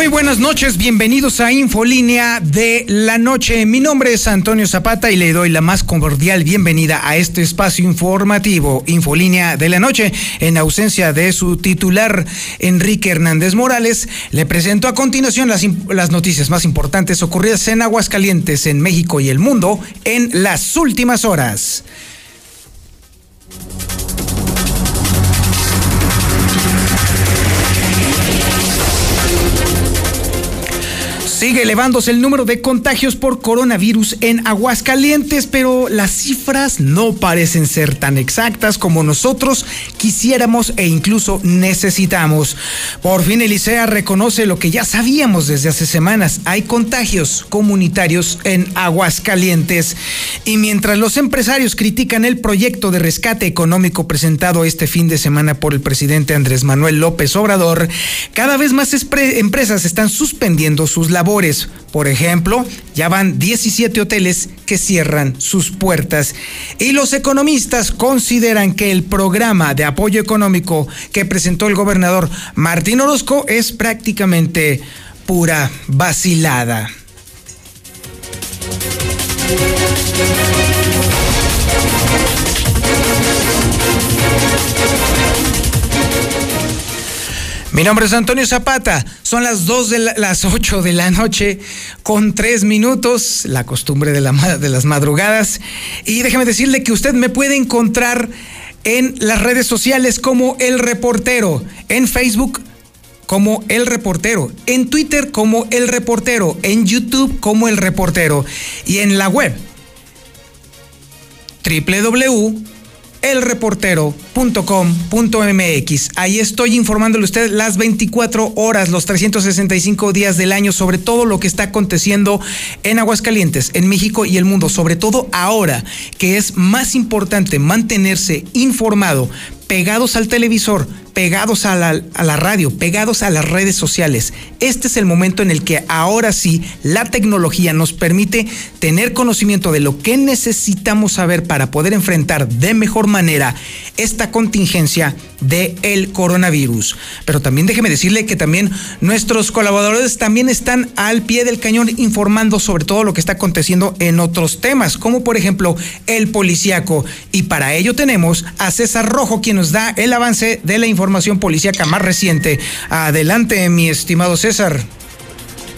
Muy buenas noches, bienvenidos a Infolínea de la Noche. Mi nombre es Antonio Zapata y le doy la más cordial bienvenida a este espacio informativo, Infolínea de la Noche. En ausencia de su titular, Enrique Hernández Morales, le presento a continuación las, las noticias más importantes ocurridas en Aguascalientes, en México y el mundo en las últimas horas. Sigue elevándose el número de contagios por coronavirus en Aguascalientes, pero las cifras no parecen ser tan exactas como nosotros quisiéramos e incluso necesitamos. Por fin Elisea reconoce lo que ya sabíamos desde hace semanas. Hay contagios comunitarios en Aguascalientes. Y mientras los empresarios critican el proyecto de rescate económico presentado este fin de semana por el presidente Andrés Manuel López Obrador, cada vez más empresas están suspendiendo sus labores por ejemplo, ya van 17 hoteles que cierran sus puertas. Y los economistas consideran que el programa de apoyo económico que presentó el gobernador Martín Orozco es prácticamente pura vacilada. Mi nombre es Antonio Zapata. Son las 2 de las 8 de la noche con 3 minutos, la costumbre de, de las madrugadas. Y déjeme decirle que usted me puede encontrar en las redes sociales como El Reportero, en Facebook como El Reportero, en Twitter como El Reportero, en YouTube como El Reportero y en la web www elreportero.com.mx. Ahí estoy informándole a usted las 24 horas, los 365 días del año sobre todo lo que está aconteciendo en Aguascalientes, en México y el mundo, sobre todo ahora que es más importante mantenerse informado, pegados al televisor, pegados a la, radio, pegados a las redes sociales. Este es el momento en el que ahora sí la tecnología nos permite tener conocimiento de lo que necesitamos saber para poder enfrentar de mejor manera contingencia del el coronavirus. Pero también déjeme decirle que también nuestros colaboradores también están al pie del cañón informando sobre todo lo que está aconteciendo en otros temas, como por ejemplo el policíaco. Y para ello tenemos a César Rojo, quien nos da el avance de la información policíaca más reciente. Adelante, mi estimado César.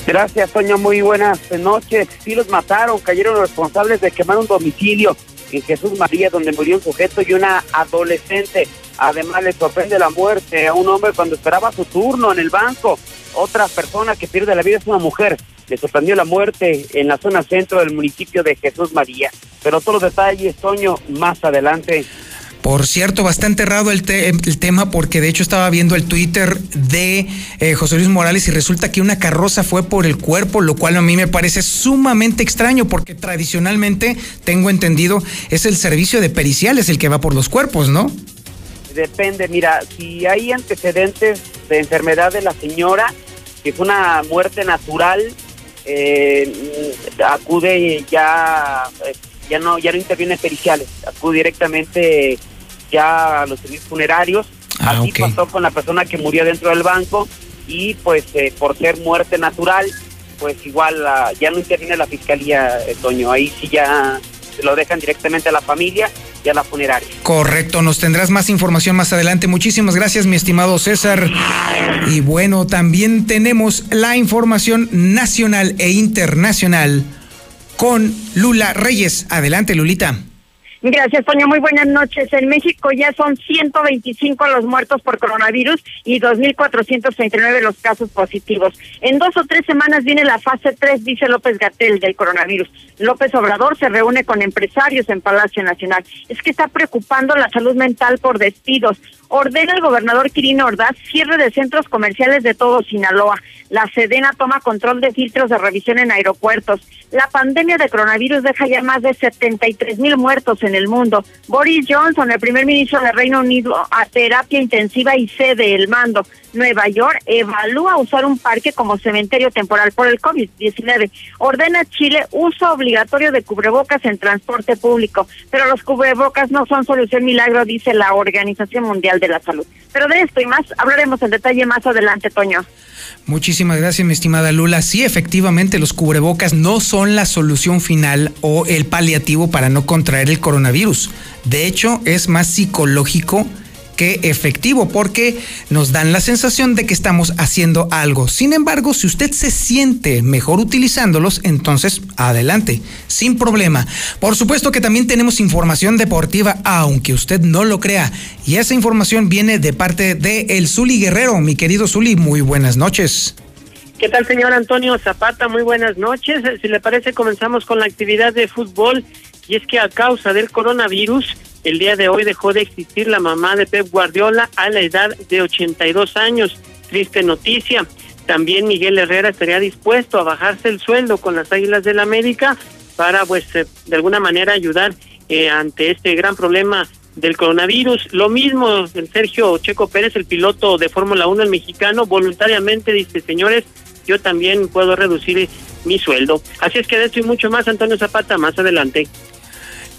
Gracias, Toño. Muy buenas noches. Sí los mataron, cayeron los responsables de quemar un domicilio en Jesús María, donde murió un sujeto y una adolescente. Además, le sorprende la muerte a un hombre cuando esperaba su turno en el banco. Otra persona que pierde la vida es una mujer. Le sorprendió la muerte en la zona centro del municipio de Jesús María. Pero todos los detalles, Toño, más adelante. Por cierto, bastante errado el, el, tema porque de hecho estaba viendo el Twitter de eh, José Luis Morales y resulta que una carroza fue por el cuerpo, lo cual a mí me parece sumamente extraño porque tradicionalmente, tengo entendido, es el servicio de periciales el que va por los cuerpos, ¿no? Depende, mira, si hay antecedentes de enfermedad de la señora, que fue una muerte natural, eh, acude ya, eh, ya no, ya no interviene periciales, acude directamente ya a los servicios funerarios. Ah, Así ok. pasó con la persona que murió dentro del banco y pues eh, por ser muerte natural, pues igual ah, ya no interviene la fiscalía, eh, Toño. Ahí sí ya se lo dejan directamente a la familia y a la funeraria. Correcto, nos tendrás más información más adelante. Muchísimas gracias, mi estimado César. Y bueno, también tenemos la información nacional e internacional con Lula Reyes. Adelante, Lulita. Gracias, Toño. Muy buenas noches. En México ya son 125 los muertos por coronavirus y 2.439 los casos positivos. En dos o tres semanas viene la fase 3, dice López Gatel, del coronavirus. López Obrador se reúne con empresarios en Palacio Nacional. Es que está preocupando la salud mental por despidos. Ordena el gobernador Quirino Ordaz cierre de centros comerciales de todo Sinaloa. La Sedena toma control de filtros de revisión en aeropuertos. La pandemia de coronavirus deja ya más de 73 mil muertos en en el mundo. Boris Johnson, el primer ministro del Reino Unido, a terapia intensiva y cede el mando. Nueva York evalúa usar un parque como cementerio temporal por el COVID-19. Ordena Chile uso obligatorio de cubrebocas en transporte público, pero los cubrebocas no son solución milagro, dice la Organización Mundial de la Salud. Pero de esto y más hablaremos en detalle más adelante, Toño. Muchísimas gracias, mi estimada Lula. Sí, efectivamente, los cubrebocas no son la solución final o el paliativo para no contraer el coronavirus. De hecho, es más psicológico que efectivo porque nos dan la sensación de que estamos haciendo algo. Sin embargo, si usted se siente mejor utilizándolos, entonces adelante, sin problema. Por supuesto que también tenemos información deportiva, aunque usted no lo crea. Y esa información viene de parte de el Zuli Guerrero. Mi querido Zuli, muy buenas noches. ¿Qué tal, señor Antonio Zapata? Muy buenas noches. Si le parece, comenzamos con la actividad de fútbol. Y es que a causa del coronavirus, el día de hoy dejó de existir la mamá de Pep Guardiola a la edad de 82 años. Triste noticia. También Miguel Herrera estaría dispuesto a bajarse el sueldo con las Águilas del la América para, pues, eh, de alguna manera ayudar eh, ante este gran problema del coronavirus. Lo mismo el Sergio Checo Pérez, el piloto de Fórmula 1, el mexicano, voluntariamente dice, señores, yo también puedo reducir mi sueldo. Así es que de esto y mucho más, Antonio Zapata, más adelante.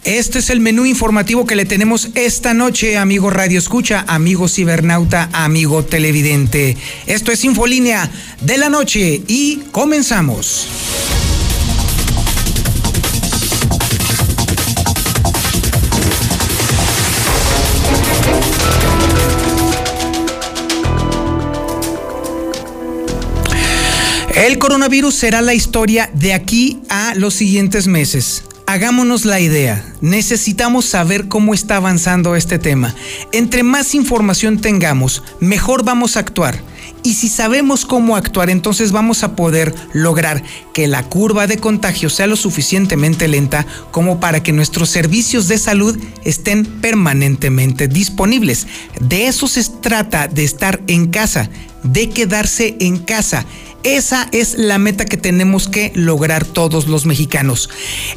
Este es el menú informativo que le tenemos esta noche, amigo Radio Escucha, amigo cibernauta, amigo televidente. Esto es Infolínea de la noche y comenzamos. El coronavirus será la historia de aquí a los siguientes meses hagámonos la idea, necesitamos saber cómo está avanzando este tema. Entre más información tengamos, mejor vamos a actuar. Y si sabemos cómo actuar, entonces vamos a poder lograr que la curva de contagio sea lo suficientemente lenta como para que nuestros servicios de salud estén permanentemente disponibles. De eso se trata de estar en casa, de quedarse en casa esa es la meta que tenemos que lograr todos los mexicanos.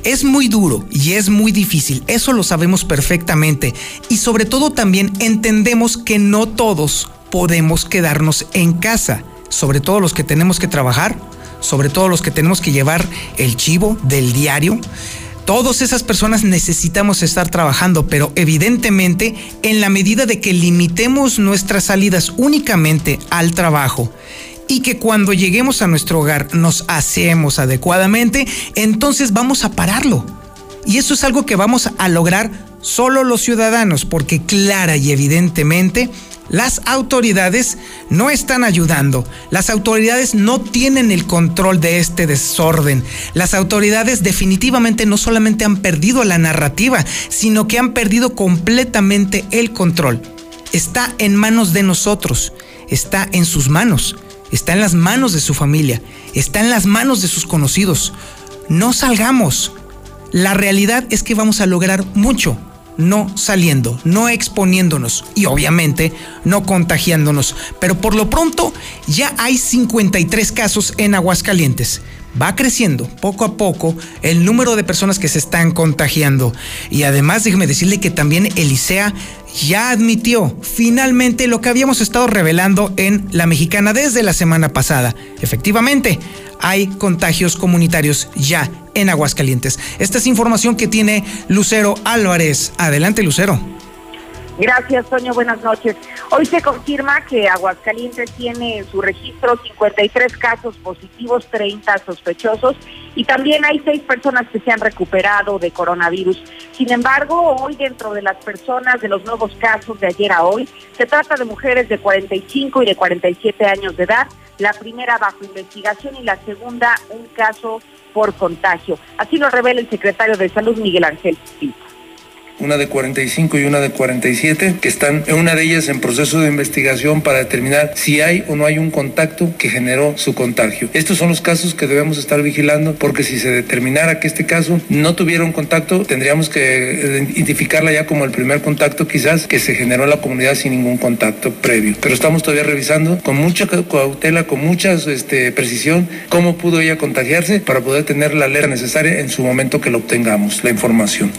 Es muy duro y es muy difícil, eso lo sabemos perfectamente. Y sobre todo también entendemos que no todos podemos quedarnos en casa, sobre todo los que tenemos que trabajar, sobre todo los que tenemos que llevar el chivo del diario. Todas esas personas necesitamos estar trabajando, pero evidentemente en la medida de que limitemos nuestras salidas únicamente al trabajo y que cuando lleguemos a nuestro hogar nos hacemos adecuadamente, entonces vamos a pararlo. Y eso es algo que vamos a lograr solo los ciudadanos, porque clara y evidentemente las autoridades no están ayudando. Las autoridades no tienen el control de este desorden. Las autoridades definitivamente no solamente han perdido la narrativa, sino que han perdido completamente el control. Está en manos de nosotros, está en sus manos está en las manos de su familia, está en las manos de sus conocidos. No salgamos. La realidad es que vamos a lograr mucho no saliendo, no exponiéndonos y obviamente no contagiándonos. Pero por lo pronto ya hay 53 casos en Aguascalientes va creciendo poco a poco el número de personas que se están contagiando. Y además, déjeme decirle que también Elisea ya admitió finalmente lo que habíamos estado revelando en La Mexicana desde la semana pasada. Efectivamente, hay contagios comunitarios ya en Aguascalientes. Esta es información que tiene Lucero Álvarez. Adelante, Lucero. Gracias, Toño. Buenas noches. Hoy se confirma que Aguascalientes tiene en su registro 53 casos positivos, 30 sospechosos y también hay seis personas que se han recuperado de coronavirus. Sin embargo, hoy dentro de las personas de los nuevos casos de ayer a hoy, se trata de mujeres de 45 y de 47 años de edad, la primera bajo investigación y la segunda un caso por contagio. Así lo revela el secretario de Salud, Miguel Ángel Pinto una de 45 y una de 47, que están en una de ellas en proceso de investigación para determinar si hay o no hay un contacto que generó su contagio. Estos son los casos que debemos estar vigilando porque si se determinara que este caso no tuviera un contacto, tendríamos que identificarla ya como el primer contacto quizás que se generó en la comunidad sin ningún contacto previo. Pero estamos todavía revisando con mucha cautela, con mucha este, precisión cómo pudo ella contagiarse para poder tener la alerta necesaria en su momento que lo obtengamos, la información.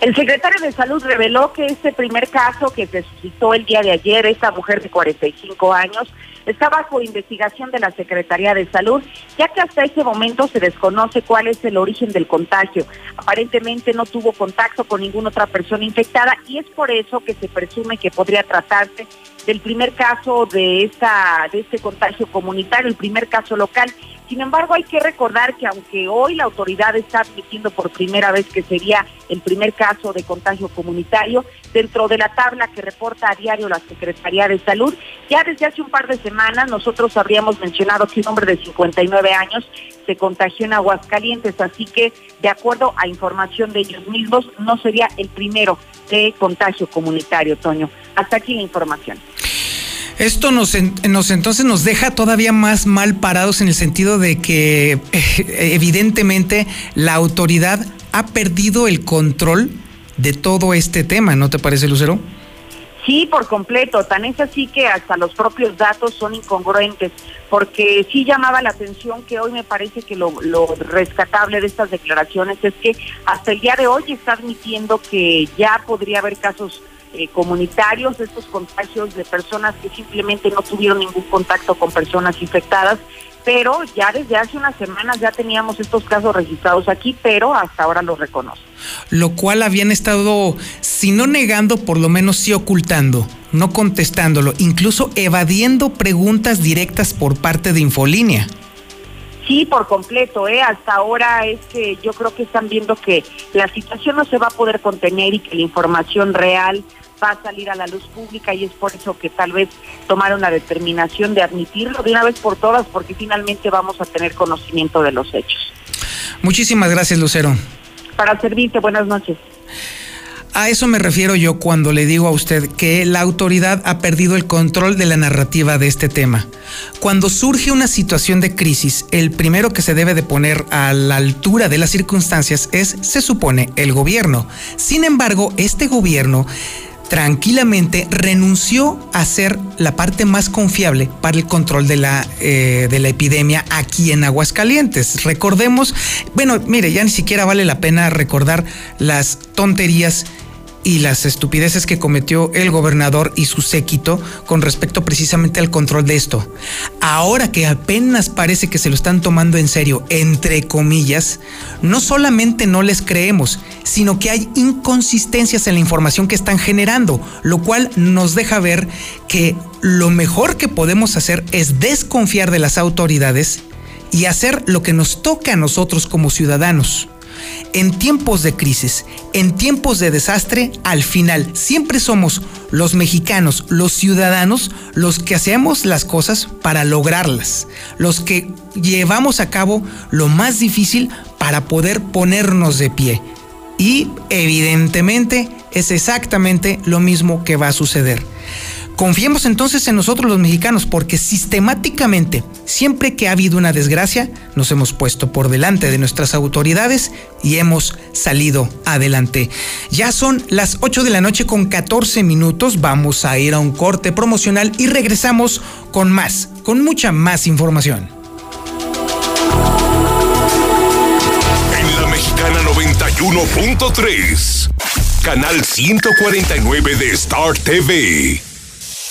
El secretario de Salud reveló que este primer caso que se suscitó el día de ayer, esta mujer de 45 años, está bajo investigación de la Secretaría de Salud, ya que hasta ese momento se desconoce cuál es el origen del contagio. Aparentemente no tuvo contacto con ninguna otra persona infectada y es por eso que se presume que podría tratarse del primer caso de esta de este contagio comunitario, el primer caso local. Sin embargo, hay que recordar que aunque hoy la autoridad está admitiendo por primera vez que sería el primer caso de contagio comunitario, dentro de la tabla que reporta a diario la Secretaría de Salud, ya desde hace un par de semanas nosotros habríamos mencionado que un hombre de 59 años se contagió en Aguascalientes, así que de acuerdo a información de ellos mismos, no sería el primero de contagio comunitario, Toño. Hasta aquí la información. Esto nos, nos, entonces nos deja todavía más mal parados en el sentido de que eh, evidentemente la autoridad ha perdido el control de todo este tema, ¿no te parece, Lucero? Sí, por completo. Tan es así que hasta los propios datos son incongruentes, porque sí llamaba la atención que hoy me parece que lo, rescatable de estas declaraciones es que hasta el día de hoy está admitiendo que ya podría haber casos eh, comunitarios, estos contagios de personas que simplemente no tuvieron ningún contacto con personas infectadas, pero ya desde hace unas semanas ya teníamos estos casos registrados aquí, pero hasta ahora los reconoce. Lo cual habían estado, si no negando, por lo menos sí ocultando, no contestándolo, incluso evadiendo preguntas directas por parte de Infolínea. Sí, por completo, ¿eh? Hasta ahora es que yo creo que están viendo que la situación no se va a poder contener y que la información real va a salir a la luz pública y es por eso que tal vez tomaron la determinación de admitirlo de una vez por todas porque finalmente vamos a tener conocimiento de los hechos. Muchísimas gracias, Lucero. Para servirte, buenas noches. A eso me refiero yo cuando le digo a usted que la autoridad ha perdido el control de la narrativa de este tema. Cuando surge una situación de crisis, el primero que se debe de poner a la altura de las circunstancias es, se supone, el gobierno. Sin embargo, este gobierno tranquilamente renunció a ser la parte más confiable para el control de la, eh, de la epidemia aquí en Aguascalientes. Recordemos, bueno, mire, ya ni siquiera vale la pena recordar las tonterías y las estupideces que cometió el gobernador y su séquito con respecto precisamente al control de esto. Ahora que apenas parece que se lo están tomando en serio, entre comillas, no solamente no les creemos, sino que hay inconsistencias en la información que están generando, lo cual nos deja ver que lo mejor que podemos hacer es desconfiar de las autoridades y hacer lo que nos toca a nosotros como ciudadanos en tiempos de crisis, en tiempos de desastre, al final siempre somos los mexicanos, los ciudadanos, los que hacemos las cosas para lograrlas, los que llevamos a cabo lo más difícil para poder ponernos de pie. Y evidentemente es exactamente lo mismo que va a suceder. Confiemos entonces en nosotros los mexicanos porque sistemáticamente, siempre que ha habido una desgracia, nos hemos puesto por delante de nuestras autoridades y hemos salido adelante. Ya son las 8 de la noche con 14 minutos, vamos a ir a un corte promocional y regresamos con más, con mucha más información. En la mexicana 91.3, canal 149 de Star TV.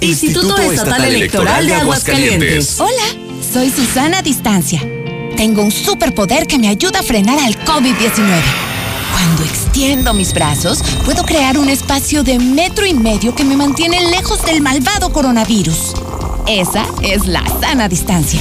Instituto, Estatal, Electoral, de Aguascalientes. Hola, soy Susana Distancia. Tengo un superpoder que me ayuda a frenar al COVID-19. Cuando extiendo mis brazos, puedo crear un espacio de metro y medio que me mantiene lejos del malvado coronavirus. Esa es la sana distancia.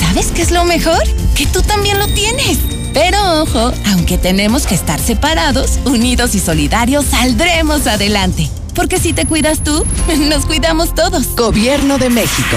¿Sabes qué es lo mejor? Que tú también lo tienes. Pero ojo, aunque tenemos que estar separados, unidos y solidarios, saldremos adelante. Porque si te cuidas tú, nos cuidamos todos. Gobierno de México.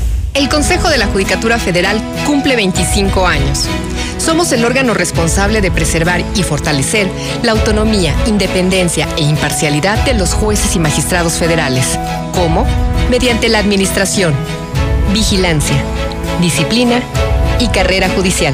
El Consejo de la Judicatura Federal cumple 25 años. Somos el órgano responsable de preservar y fortalecer la autonomía, independencia e imparcialidad de los jueces y magistrados federales. ¿Cómo? Mediante la administración, vigilancia, disciplina y carrera judicial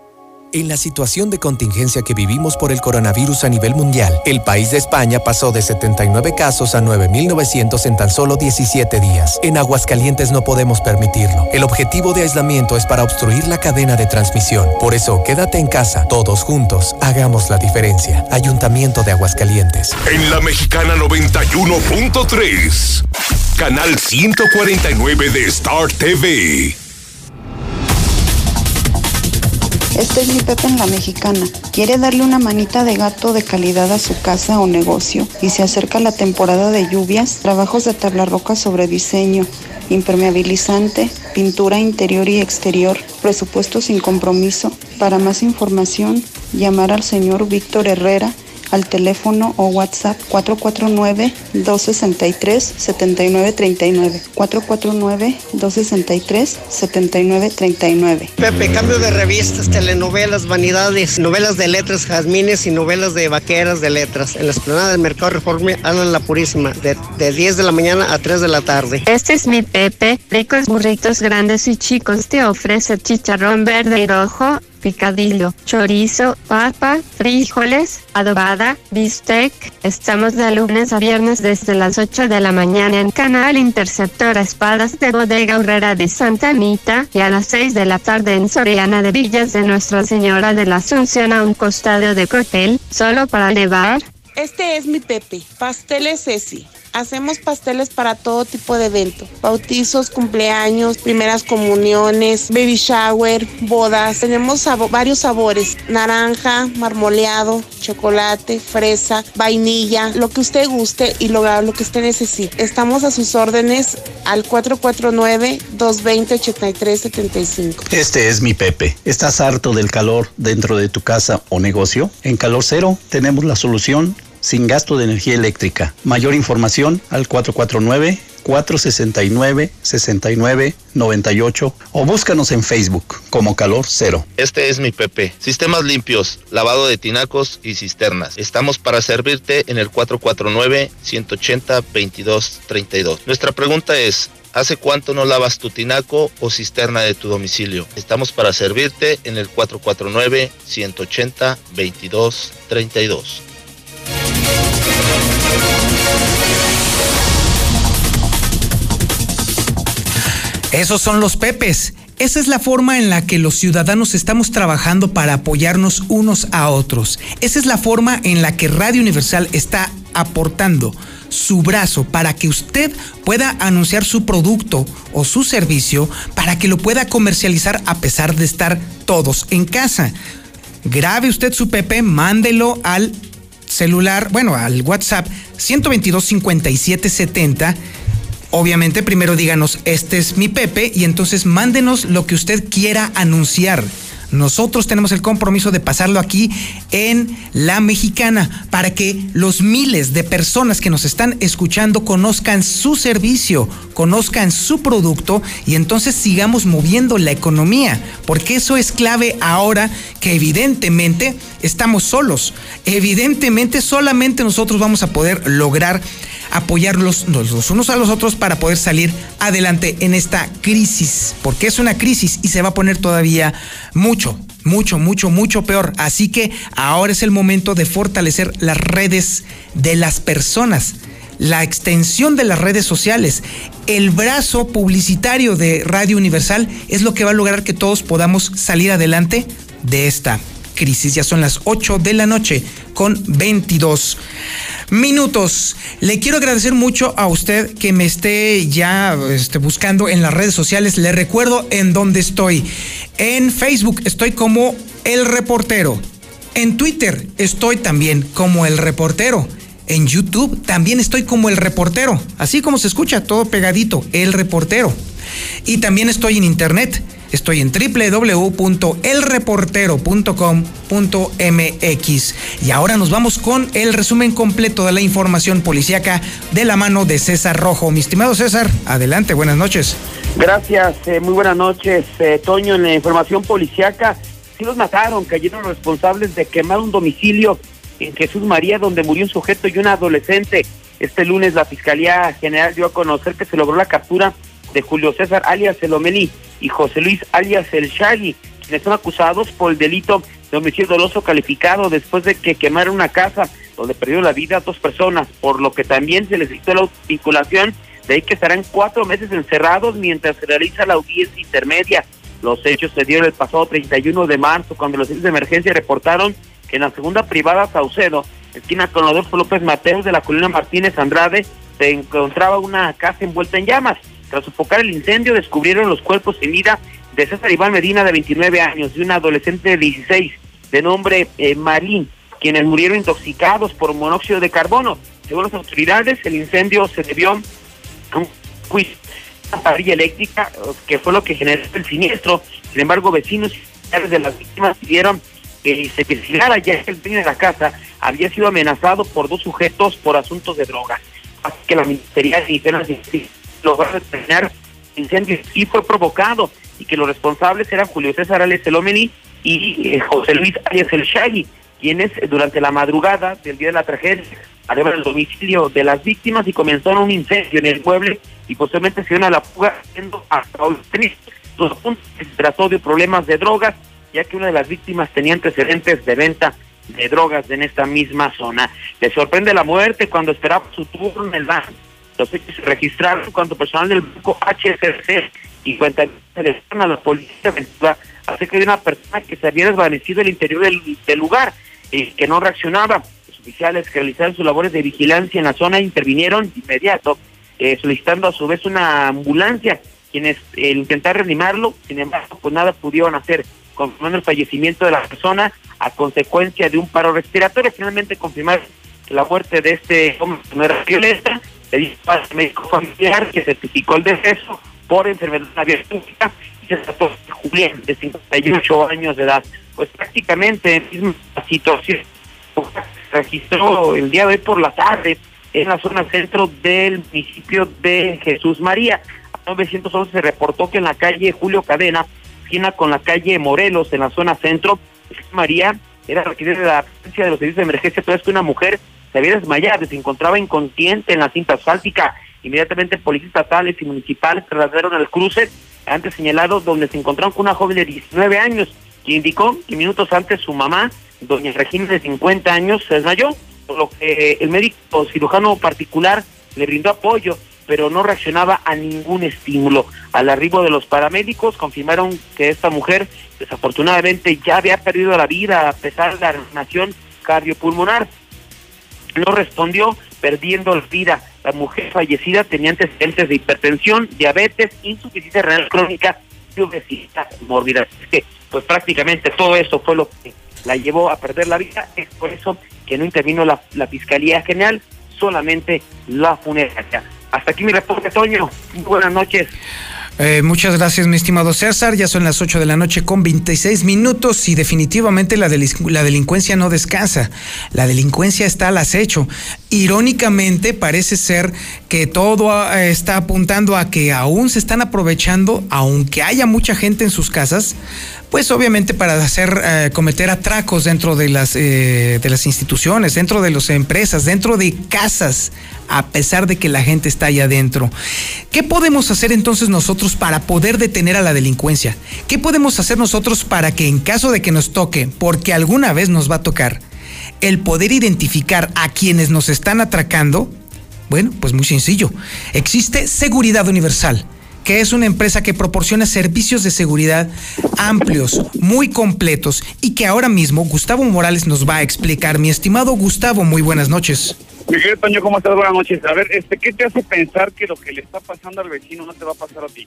En la situación de contingencia que vivimos por el coronavirus a nivel mundial, el país de España pasó de 79 casos a 9.900 en tan solo 17 días. En Aguascalientes no podemos permitirlo. El objetivo de aislamiento es para obstruir la cadena de transmisión. Por eso, quédate en casa. Todos juntos, hagamos la diferencia. Ayuntamiento de Aguascalientes. En la Mexicana 91.3. Canal 149 de Star TV. Este es mi Pepe en la mexicana. Quiere darle una manita de gato de calidad a su casa o negocio y se acerca la temporada de lluvias, trabajos de tabla roca sobre diseño, impermeabilizante, pintura interior y exterior, presupuesto sin compromiso. Para más información, llamar al señor Víctor Herrera al teléfono o WhatsApp 449-263-7939. 449-263-7939. Pepe, cambio de revistas, telenovelas, vanidades, novelas de letras, jazmines y novelas de vaqueras de letras. En la esplanada del Mercado Reforma, Alan La Purísima, de, de 10 de la mañana a 3 de la tarde. Este es mi Pepe, ricos burritos grandes y chicos. Te ofrece chicharrón verde y rojo picadillo, chorizo, papa, frijoles, adobada, bistec. Estamos de lunes a viernes desde las 8 de la mañana en Canal Interceptor Espadas de Bodega Herrera de Santa Anita y a las 6 de la tarde en Soriana de Villas de Nuestra Señora de la Asunción a un costado de Cotel, solo para llevar. Este es mi Pepe, pasteles Ceci. Hacemos pasteles para todo tipo de evento. Bautizos, cumpleaños, primeras comuniones, baby shower, bodas. Tenemos varios sabores. Naranja, marmoleado, chocolate, fresa, vainilla, lo que usted guste y lo, lo que usted necesite. Estamos a sus órdenes al 449-220-8375. Este es mi Pepe. ¿Estás harto del calor dentro de tu casa o negocio? En Calor Cero tenemos la solución sin gasto de energía eléctrica. Mayor información al 449 469 69 98 o búscanos en Facebook como Calor Cero. Este es mi Pepe. Sistemas limpios, lavado de tinacos y cisternas. Estamos para servirte en el 449 180 2232. Nuestra pregunta es ¿Hace cuánto no lavas tu tinaco o cisterna de tu domicilio? Estamos para servirte en el 449-180-2232. Esos son los Pepes. Esa es la forma en la que los ciudadanos estamos trabajando para apoyarnos unos a otros. Esa es la forma en la que Radio Universal está aportando su brazo para que usted pueda anunciar su producto o su servicio para que lo pueda comercializar a pesar de estar todos en casa. Grabe usted su PP, mándelo al celular, bueno, al WhatsApp 122 57 70 obviamente primero díganos, este es mi Pepe, y entonces mándenos lo que usted quiera anunciar. Nosotros tenemos el compromiso de pasarlo aquí en La Mexicana para que los miles de personas que nos están escuchando conozcan su servicio, conozcan su producto y entonces sigamos moviendo la economía, porque eso es clave ahora que evidentemente estamos solos. Evidentemente solamente nosotros vamos a poder lograr apoyarlos los unos a los otros para poder salir adelante en esta crisis, porque es una crisis y se va a poner todavía mucho, mucho, mucho, mucho peor. Así que ahora es el momento de fortalecer las redes de las personas la extensión de las redes sociales, el brazo publicitario de Radio Universal es lo que va a lograr que todos podamos salir adelante de esta crisis. Ya son las 8 de la noche con 22 minutos. Le quiero agradecer mucho a usted que me esté ya este, buscando en las redes sociales. Le recuerdo en dónde estoy. En Facebook estoy como El Reportero. En Twitter estoy también como El Reportero. En YouTube también estoy como El Reportero. Así como se escucha, todo pegadito, El Reportero. Y también estoy en Internet Estoy en www.elreportero.com.mx. Y ahora nos vamos con el resumen completo de la información policíaca de la mano de César Rojo. Mi estimado César, adelante, buenas noches. Gracias, eh, muy buenas noches, eh, Toño. En la información policíaca, sí los mataron, cayeron responsables de quemar un domicilio en Jesús María, donde murió un sujeto y un adolescente. Este lunes la Fiscalía General dio a conocer que se logró la captura de Julio César alias Elomeli y José Luis alias El Shaggy, quienes son acusados por el delito de homicidio doloso calificado después de que quemaron una casa donde perdió la vida dos personas, por lo que también se les dictó la vinculación, de ahí que estarán cuatro meses encerrados mientras se realiza la audiencia intermedia. Los hechos se dieron el pasado 31 de marzo, cuando los servicios de emergencia reportaron que en la segunda privada Saucedo, esquina con Rodolfo López Mateos de la colina Martínez Andrade, se encontraba una casa envuelta en llamas. Tras sofocar el incendio, descubrieron los cuerpos sin vida de César Iván Medina, de 29 años, y un adolescente de 16, de nombre eh, Marín, quienes murieron intoxicados por monóxido de carbono. Según las autoridades, el incendio se debió a un juicio una parrilla eléctrica, que fue lo que generó el siniestro. Sin embargo, vecinos y de las víctimas pidieron que se investigara ya que el dueño de la casa había sido amenazado por dos sujetos por asuntos de drogas. Así que la Ministeria de logró determinar incendio y fue provocado y que los responsables eran Julio César Alex Elomeni y eh, José Luis Arias El Shaggy, quienes durante la madrugada del día de la tragedia arribaron al domicilio de las víctimas y comenzaron un incendio en el mueble y posteriormente se dieron a la fuga siendo hasta hoy tristes. Se trató de problemas de drogas, ya que una de las víctimas tenía antecedentes de venta de drogas en esta misma zona. Le sorprende la muerte cuando esperaba su turno en el banco hechos se registraron cuando personal del banco HSC y cuenta a la policía acerca de una persona que se había desvanecido el interior del, lugar y que no reaccionaba. Los oficiales que realizaron sus labores de vigilancia en la zona intervinieron de inmediato, eh, solicitando a su vez una ambulancia, quienes eh, intentaron reanimarlo, sin embargo, pues nada pudieron hacer, confirmando el fallecimiento de la persona a consecuencia de un paro respiratorio. Finalmente confirmaron que la muerte de este hombre no era violenta el médico familiar que certificó el deceso por enfermedad abierta y se trató de Julián, de 58 años de edad. Pues prácticamente misma situación registró el día de hoy por la tarde en la zona centro del municipio de Jesús María. A 911 se reportó que en la calle Julio Cadena, esquina con la calle Morelos, en la zona centro, María era requerida de la presencia de los servicios de emergencia, pero es que una mujer se había desmayado se encontraba inconsciente en la cinta asfáltica. Inmediatamente policías estatales y municipales trasladaron al cruce antes señalado donde se encontraron con una joven de 19 años que indicó que minutos antes su mamá, doña Regina de 50 años, se desmayó, por lo que el médico cirujano particular le brindó apoyo, pero no reaccionaba a ningún estímulo. Al arribo de los paramédicos confirmaron que esta mujer desafortunadamente ya había perdido la vida a pesar de la reanimación cardiopulmonar no respondió, perdiendo la vida. La mujer fallecida tenía antecedentes de hipertensión, diabetes, insuficiencia renal crónica y obesidad mórbida. Es que, pues prácticamente todo eso fue lo que la llevó a perder la vida. Es por eso que no intervino la, Fiscalía General, solamente la funeraria. Hasta aquí mi reporte, Toño. Buenas noches. Eh, muchas gracias, mi estimado César. Ya son las 8 de la noche con 26 minutos y definitivamente la, delincuencia no descansa. La delincuencia está al acecho. Irónicamente, parece ser que todo ah, está apuntando a que aún se están aprovechando, aunque haya mucha gente en sus casas, pues obviamente para hacer eh, cometer atracos dentro de las eh, de las instituciones, dentro de las empresas, dentro de casas, a pesar de que la gente está allá adentro. ¿Qué podemos hacer entonces nosotros para poder detener a la delincuencia? ¿Qué podemos hacer nosotros para que en caso de que nos toque, porque alguna vez nos va a tocar, el poder identificar a quienes nos están atracando? Bueno, pues muy sencillo. Existe seguridad universal que es una empresa que proporciona servicios de seguridad amplios, muy completos y que ahora mismo Gustavo Morales nos va a explicar. Mi estimado Gustavo, muy buenas noches. Miguel Toño, ¿cómo estás? Buenas noches. A ver, este, ¿qué te hace pensar que lo que le está pasando al vecino no te va a pasar a ti?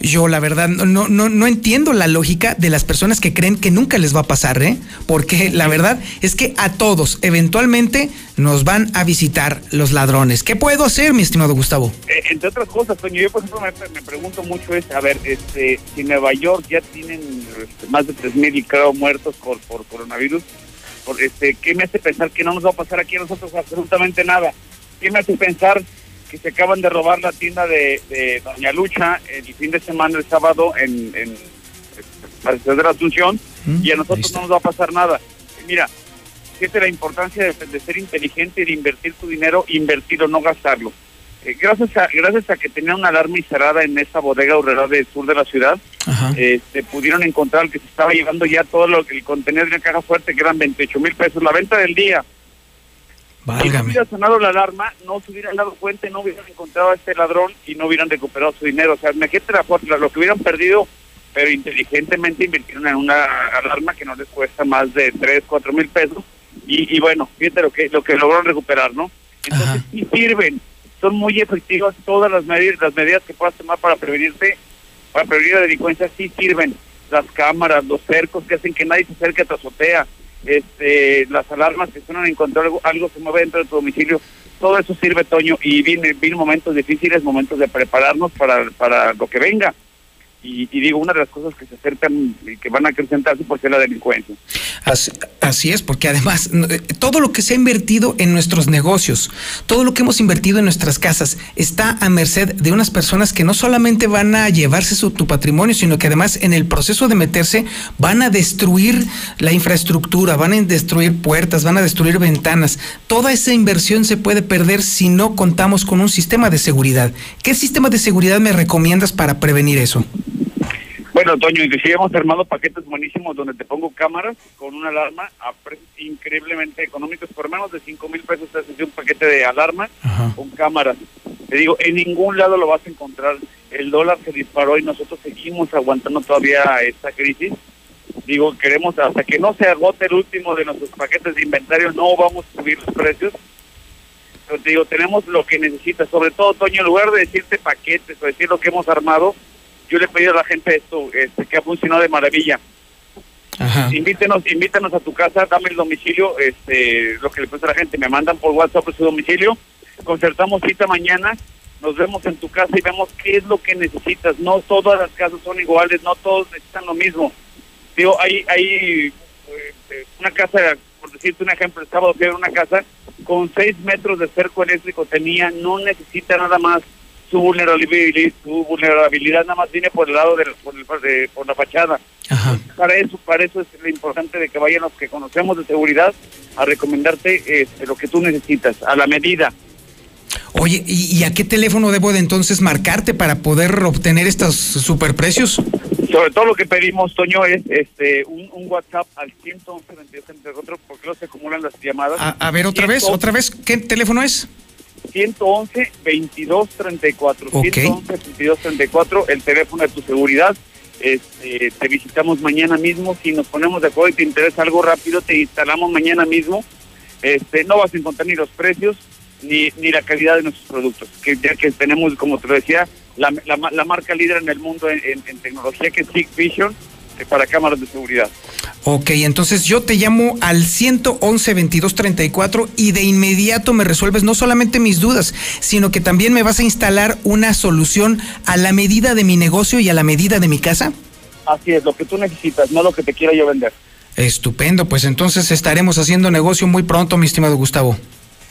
Yo, la verdad, no, no, no entiendo la lógica de las personas que creen que nunca les va a pasar, ¿eh? Porque la verdad es que a todos, eventualmente, nos van a visitar los ladrones. ¿Qué puedo hacer, mi estimado Gustavo? Eh, entre otras cosas, Toño, yo por ejemplo me, pregunto mucho es, a ver, este, si en Nueva York ya tienen este, más de 3.000 creo muertos por, por coronavirus, este, ¿qué me hace pensar que no nos va a pasar aquí a nosotros absolutamente nada? ¿Qué me hace pensar que se acaban de robar la tienda de, Doña Lucha el fin de semana, el sábado, en, en, de la Asunción, mm, y a nosotros no nos va a pasar nada? Mira, fíjate la importancia de, ser inteligente y de invertir tu dinero, invertirlo, no gastarlo. Eh, gracias a gracias a que tenían una alarma instalada en esa bodega horrera del sur de la ciudad, este, pudieron encontrar que se estaba llevando ya todo lo que el contenido de caja fuerte, que eran 28 mil pesos, la venta del día. Si no hubiera sonado la alarma, no se hubieran dado cuenta, no hubieran encontrado a este ladrón y no hubieran recuperado su dinero. O sea, imagínate la, lo que hubieran perdido, pero inteligentemente invirtieron en una alarma que no les cuesta más de 3, 4 mil pesos. Y, y, bueno, fíjate lo que, lo que lograron recuperar, ¿no? Entonces sí sirven, son muy efectivas todas las medidas, las medidas que puedas tomar para prevenirte, para prevenir la delincuencia, sí sirven. Las cámaras, los cercos que hacen que nadie se acerque a tu azotea, este, las alarmas que suenan a encontrar algo, algo se mueve dentro de tu domicilio, todo eso sirve, Toño, y viene, vienen momentos difíciles, momentos de prepararnos para, para lo que venga y, digo, una de las cosas que se acercan y que van a acrecentarse por ser la delincuencia. Así, es, porque además eh, todo lo que se ha invertido en nuestros negocios, todo lo que hemos invertido en nuestras casas, está a merced de unas personas que no solamente van a llevarse su, tu patrimonio, sino que además en el proceso de meterse van a destruir la infraestructura, van a destruir puertas, van a destruir ventanas. Toda esa inversión se puede perder si no contamos con un sistema de seguridad. ¿Qué sistema de seguridad me recomiendas para prevenir eso? Bueno, Toño, inclusive hemos armado paquetes buenísimos donde te pongo cámaras con una alarma a precios increíblemente económicos. Por menos de 5 mil pesos te haces un paquete de alarma con cámaras. Te digo, en ningún lado lo vas a encontrar. El dólar se disparó y nosotros seguimos aguantando todavía esta crisis. Digo, queremos, hasta que no se agote el último de nuestros paquetes de inventario, no vamos a subir los precios. Pero te digo, tenemos lo que necesitas. Sobre todo, Toño, en lugar de decirte paquetes o decir lo que hemos armado, yo le he pedido a la gente esto, este, que ha funcionado de maravilla. Invítenos, invítenos a tu casa, dame el domicilio, este, lo que le pasa a la gente, me mandan por WhatsApp su domicilio, concertamos cita mañana, nos vemos en tu casa y vemos qué es lo que necesitas. No todas las casas son iguales, no todos necesitan lo mismo. Digo, hay, hay eh, una casa, por decirte un ejemplo, el sábado fui una casa con seis metros de cerco eléctrico tenía, no necesita nada más su vulnerabilidad, su vulnerabilidad nada más viene por el lado de, por, la fachada. Para eso, para eso es lo importante de que vayan los que conocemos de seguridad a recomendarte este, lo que tú necesitas, a la medida. Oye, ¿y, a qué teléfono debo de entonces marcarte para poder obtener estos superprecios? Sobre todo lo que pedimos, Toño, es este un, WhatsApp al 111 porque no se acumulan las llamadas. A, ver, otra vez, otra vez, ¿qué teléfono es? 111 2234 111 2234 el teléfono de tu seguridad. Este, te visitamos mañana mismo. Si nos ponemos de acuerdo y te interesa algo rápido te instalamos mañana mismo. Este no vas a encontrar ni los precios ni, ni la calidad de nuestros productos. Que ya que tenemos, como te lo decía, la, la, la marca líder en el mundo en, en, en tecnología que es Big Vision para cámaras de seguridad. Ok, entonces yo te llamo al 111 2234 y de inmediato me resuelves no solamente mis dudas, sino que también me vas a instalar una solución a la medida de mi negocio y a la medida de mi casa. Así es, lo que tú necesitas, no lo que te quiera yo vender. Estupendo, pues entonces estaremos haciendo negocio muy pronto, mi estimado Gustavo.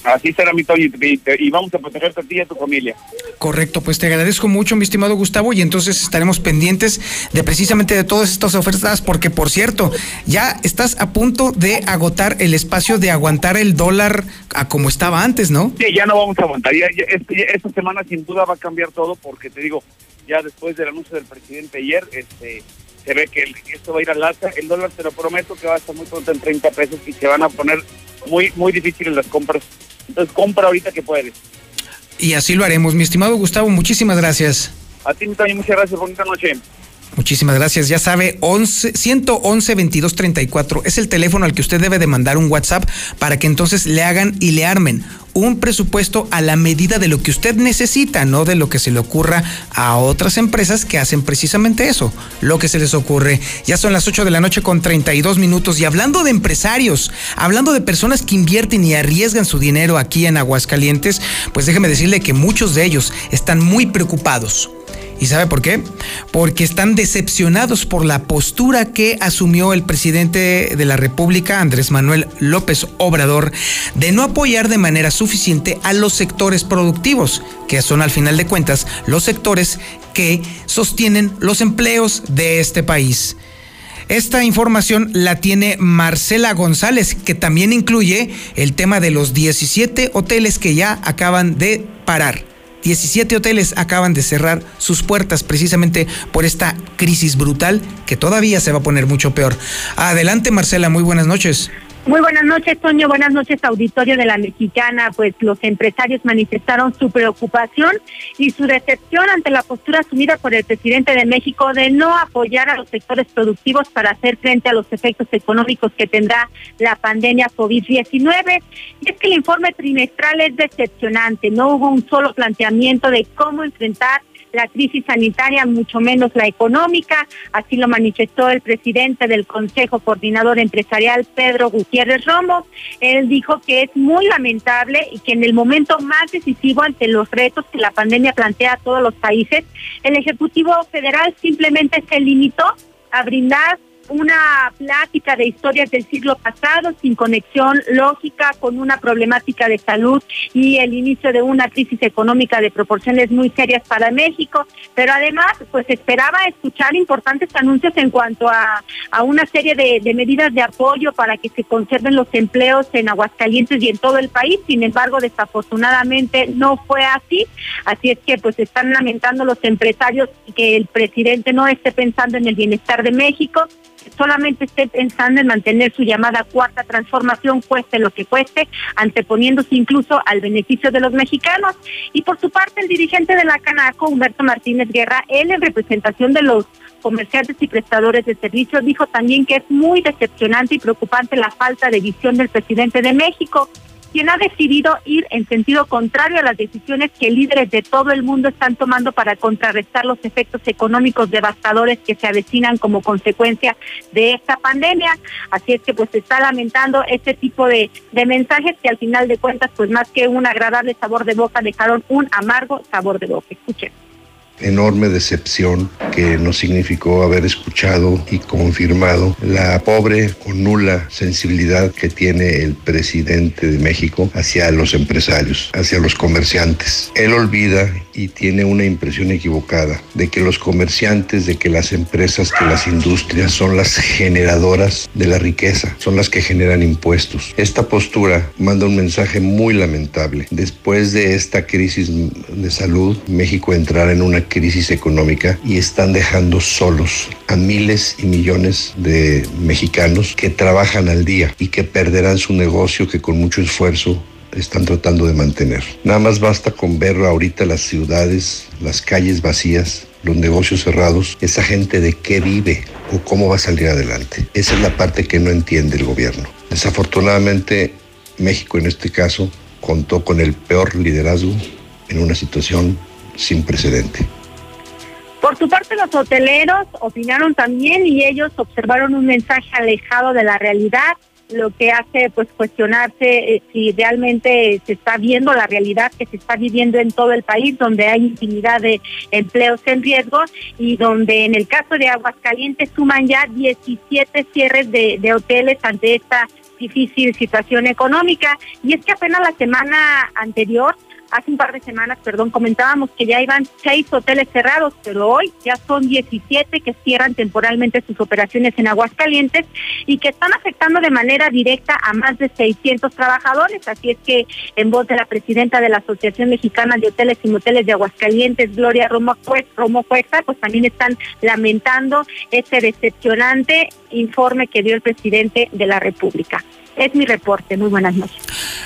Así será mi Toño y, vamos a protegerte a ti y a tu familia. Correcto, pues te agradezco mucho, mi estimado Gustavo, y entonces estaremos pendientes de precisamente de todas estas ofertas, porque por cierto, ya estás a punto de agotar el espacio de aguantar el dólar a como estaba antes, ¿no? Sí, ya no vamos a aguantar. Ya, ya, este, esta semana sin duda va a cambiar todo, porque te digo, ya después del anuncio del presidente ayer, este se ve que el, esto va a ir al alza. El dólar, te lo prometo, que va a estar muy pronto en 30 pesos y se van a poner muy, muy difíciles las compras. Entonces compra ahorita que puedes. Y así lo haremos. Mi estimado Gustavo, muchísimas gracias. A ti también muchas gracias. Bonita noche. Muchísimas gracias. Ya sabe, 11, 111 2234 es el teléfono al que usted debe de mandar un WhatsApp para que entonces le hagan y le armen un presupuesto a la medida de lo que usted necesita, no de lo que se le ocurra a otras empresas que hacen precisamente eso, lo que se les ocurre. Ya son las 8 de la noche con 32 minutos y hablando de empresarios, hablando de personas que invierten y arriesgan su dinero aquí en Aguascalientes, pues déjeme decirle que muchos de ellos están muy preocupados ¿Y sabe por qué? Porque están decepcionados por la postura que asumió el presidente de la República, Andrés Manuel López Obrador, de no apoyar de manera suficiente a los sectores productivos, que son al final de cuentas los sectores que sostienen los empleos de este país. Esta información la tiene Marcela González, que también incluye el tema de los 17 hoteles que ya acaban de parar. 17 hoteles acaban de cerrar sus puertas precisamente por esta crisis brutal que todavía se va a poner mucho peor. Adelante Marcela, muy buenas noches. Muy buenas noches, Toño. Buenas noches, auditorio de la Mexicana. Pues los empresarios manifestaron su preocupación y su decepción ante la postura asumida por el presidente de México de no apoyar a los sectores productivos para hacer frente a los efectos económicos que tendrá la pandemia COVID-19. Y es que el informe trimestral es decepcionante. No hubo un solo planteamiento de cómo enfrentar la crisis sanitaria, mucho menos la económica. Así lo manifestó el presidente del Consejo Coordinador Empresarial, Pedro Gutiérrez Romo. Él dijo que es muy lamentable y que en el momento más decisivo ante los retos que la pandemia plantea a todos los países, el Ejecutivo Federal simplemente se limitó a brindar una plática de historias del siglo pasado sin conexión lógica con una problemática de salud y el inicio de una crisis económica de proporciones muy serias para México, pero además pues esperaba escuchar importantes anuncios en cuanto a, a una serie de, de medidas de apoyo para que se conserven los empleos en Aguascalientes y en todo el país, sin embargo desafortunadamente no fue así, así es que pues están lamentando los empresarios que el presidente no esté pensando en el bienestar de México, solamente esté pensando en mantener su llamada cuarta transformación, cueste lo que cueste, anteponiéndose incluso al beneficio de los mexicanos. Y por su parte, el dirigente de la Canaco, Humberto Martínez Guerra, él en representación de los comerciantes y prestadores de servicios, dijo también que es muy decepcionante y preocupante la falta de visión del presidente de México quien ha decidido ir en sentido contrario a las decisiones que líderes de todo el mundo están tomando para contrarrestar los efectos económicos devastadores que se avecinan como consecuencia de esta pandemia. Así es que pues se está lamentando este tipo de, mensajes que al final de cuentas pues más que un agradable sabor de boca dejaron un amargo sabor de boca. Escuchen enorme decepción que nos significó haber escuchado y confirmado la pobre o nula sensibilidad que tiene el presidente de México hacia los empresarios, hacia los comerciantes. Él olvida y tiene una impresión equivocada de que los comerciantes, de que las empresas, que las industrias son las generadoras de la riqueza, son las que generan impuestos. Esta postura manda un mensaje muy lamentable. Después de esta crisis de salud, México entrará en una crisis económica y están dejando solos a miles y millones de mexicanos que trabajan al día y que perderán su negocio que con mucho esfuerzo están tratando de mantener. Nada más basta con ver ahorita las ciudades, las calles vacías, los negocios cerrados, esa gente de qué vive o cómo va a salir adelante. Esa es la parte que no entiende el gobierno. Desafortunadamente, México en este caso contó con el peor liderazgo en una situación sin precedente. Por su parte, los hoteleros opinaron también y ellos observaron un mensaje alejado de la realidad, lo que hace pues cuestionarse eh, si realmente se está viendo la realidad que se está viviendo en todo el país, donde hay infinidad de empleos en riesgo y donde en el caso de Aguascalientes suman ya 17 cierres de, de hoteles ante esta difícil situación económica. Y es que apenas la semana anterior hace un par de semanas, perdón, comentábamos que ya iban seis hoteles cerrados, pero hoy ya son 17 que cierran temporalmente sus operaciones en Aguascalientes y que están afectando de manera directa a más de 600 trabajadores. Así es que en voz de la presidenta de la Asociación Mexicana de Hoteles y Moteles de Aguascalientes, Gloria Romo, Cuesta, pues también están lamentando este decepcionante informe que dio el presidente de la República. Es mi reporte. Muy buenas noches.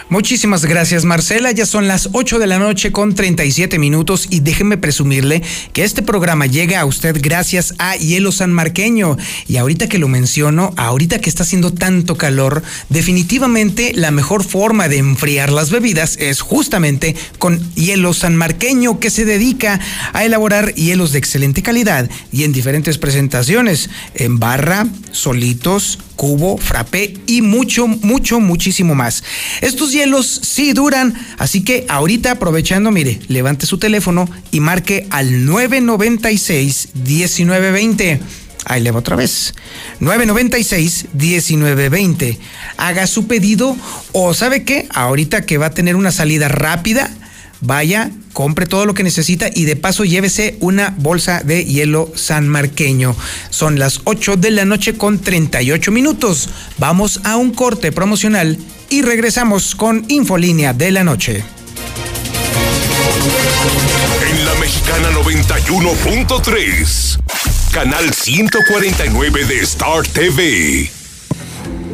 Muchísimas gracias, Marcela. Ya son las 8 de la noche con 37 minutos y déjeme presumirle que este programa llega a usted gracias a Hielo San Marqueño. Y ahorita que lo menciono, ahorita que está haciendo tanto calor, definitivamente la mejor forma de enfriar las bebidas es justamente con Hielo San Marqueño, que se dedica a elaborar hielos de excelente calidad y en diferentes presentaciones, en barra, solitos, cubo, frappé y mucho, mucho, muchísimo más. Estos hielos sí duran, así que ahorita aprovechando, mire, levante su teléfono y marque al 996 1920. Ahí le va otra vez. 996-1920. Haga su pedido o sabe qué, ahorita que va a tener una salida rápida, vaya, compre todo lo que necesita y de paso llévese una bolsa de hielo sanmarqueño. Son las 8 de la noche con 38 minutos. Vamos a un corte promocional y regresamos con Infolínea de la noche. En la Mexicana 91.3, canal 149 de Star TV.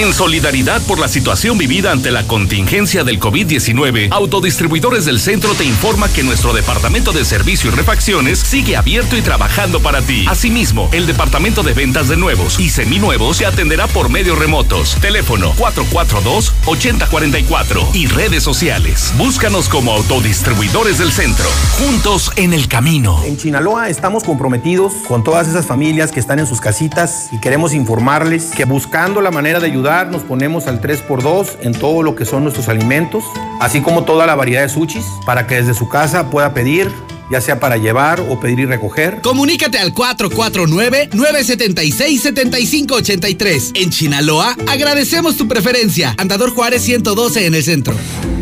En solidaridad por la situación vivida ante la contingencia del COVID-19, Autodistribuidores del Centro te informa que nuestro departamento de servicio y refacciones sigue abierto y trabajando para ti. Asimismo, el departamento de ventas de nuevos y seminuevos se atenderá por medios remotos. Teléfono 442-8044 y redes sociales. Búscanos como Autodistribuidores del Centro. Juntos en el camino. En Chinaloa estamos comprometidos con todas esas familias que están en sus casitas y queremos informarles que buscando la manera de ayudar nos ponemos al 3x2 en todo lo que son nuestros alimentos, así como toda la variedad de sushis, para que desde su casa pueda pedir ya sea para llevar o pedir y recoger. Comunícate al 449-976-7583. En Chinaloa, agradecemos tu preferencia. Andador Juárez 112 en el centro.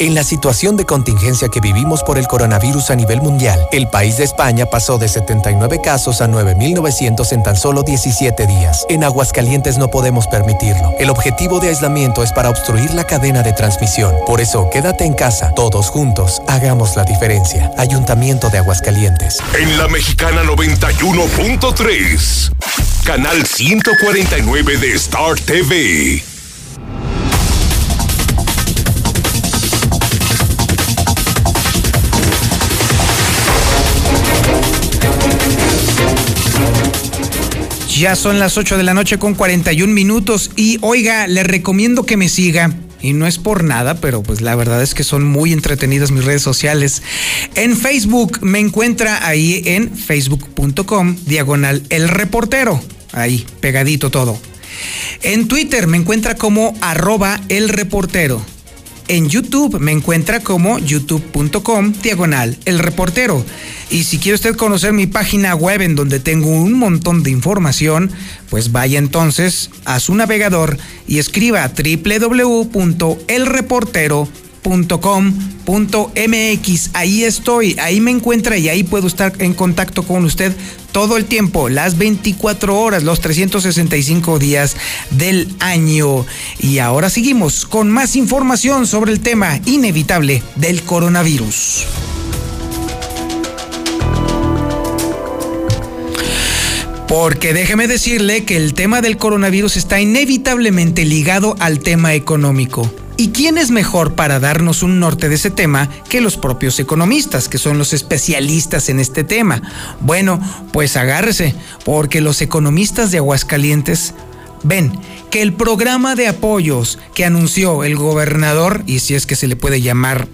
En la situación de contingencia que vivimos por el coronavirus a nivel mundial, el país de España pasó de 79 casos a 9.900 en tan solo 17 días. En Aguascalientes no podemos permitirlo. El objetivo de aislamiento es para obstruir la cadena de transmisión. Por eso, quédate en casa. Todos juntos, hagamos la diferencia. Ayuntamiento de Aguascalientes. En la Mexicana 91.3, canal 149 de Star TV. Ya son las 8 de la noche con 41 minutos y oiga, le recomiendo que me siga. Y no es por nada, pero pues la verdad es que son muy entretenidas mis redes sociales. En Facebook me encuentra ahí en facebook.com diagonal el reportero. Ahí, pegadito todo. En Twitter me encuentra como arroba el reportero. En YouTube me encuentra como youtube.com diagonal el reportero. Y si quiere usted conocer mi página web en donde tengo un montón de información, pues vaya entonces a su navegador y escriba www.elreportero.com.mx. Ahí estoy, ahí me encuentra y ahí puedo estar en contacto con usted todo el tiempo, las 24 horas, los 365 días del año. Y ahora seguimos con más información sobre el tema inevitable del coronavirus. Porque déjeme decirle que el tema del coronavirus está inevitablemente ligado al tema económico. ¿Y quién es mejor para darnos un norte de ese tema que los propios economistas, que son los especialistas en este tema? Bueno, pues agárrese, porque los economistas de Aguascalientes ven que el programa de apoyos que anunció el gobernador, y si es que se le puede llamar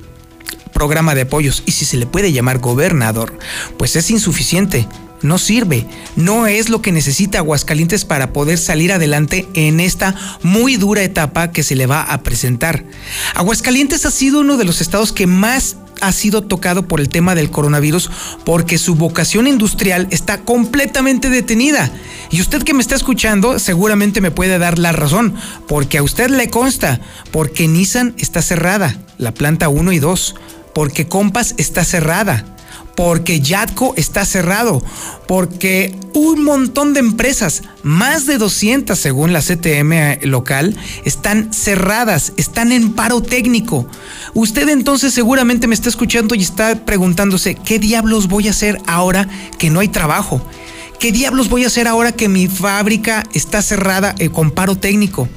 programa de apoyos, y si se le puede llamar gobernador, pues es insuficiente no sirve, no es lo que necesita Aguascalientes para poder salir adelante en esta muy dura etapa que se le va a presentar. Aguascalientes ha sido uno de los estados que más ha sido tocado por el tema del coronavirus porque su vocación industrial está completamente detenida. Y usted que me está escuchando seguramente me puede dar la razón, porque a usted le consta, porque Nissan está cerrada, la planta 1 y 2, porque Compass está cerrada porque Yatco está cerrado, porque un montón de empresas, más de 200 según la CTM local, están cerradas, están en paro técnico. Usted entonces seguramente me está escuchando y está preguntándose, ¿qué diablos voy a hacer ahora que no hay trabajo? ¿Qué diablos voy a hacer ahora que mi fábrica está cerrada eh, con paro técnico?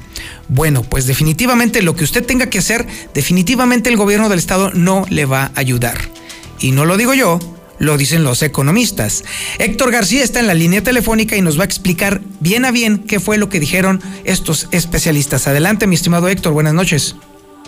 Bueno, pues definitivamente lo que usted tenga que hacer, definitivamente el gobierno del estado no le va a ayudar. Y no lo digo yo, lo dicen los economistas. Héctor García está en la línea telefónica y nos va a explicar bien a bien qué fue lo que dijeron estos especialistas. Adelante, mi estimado Héctor, buenas noches.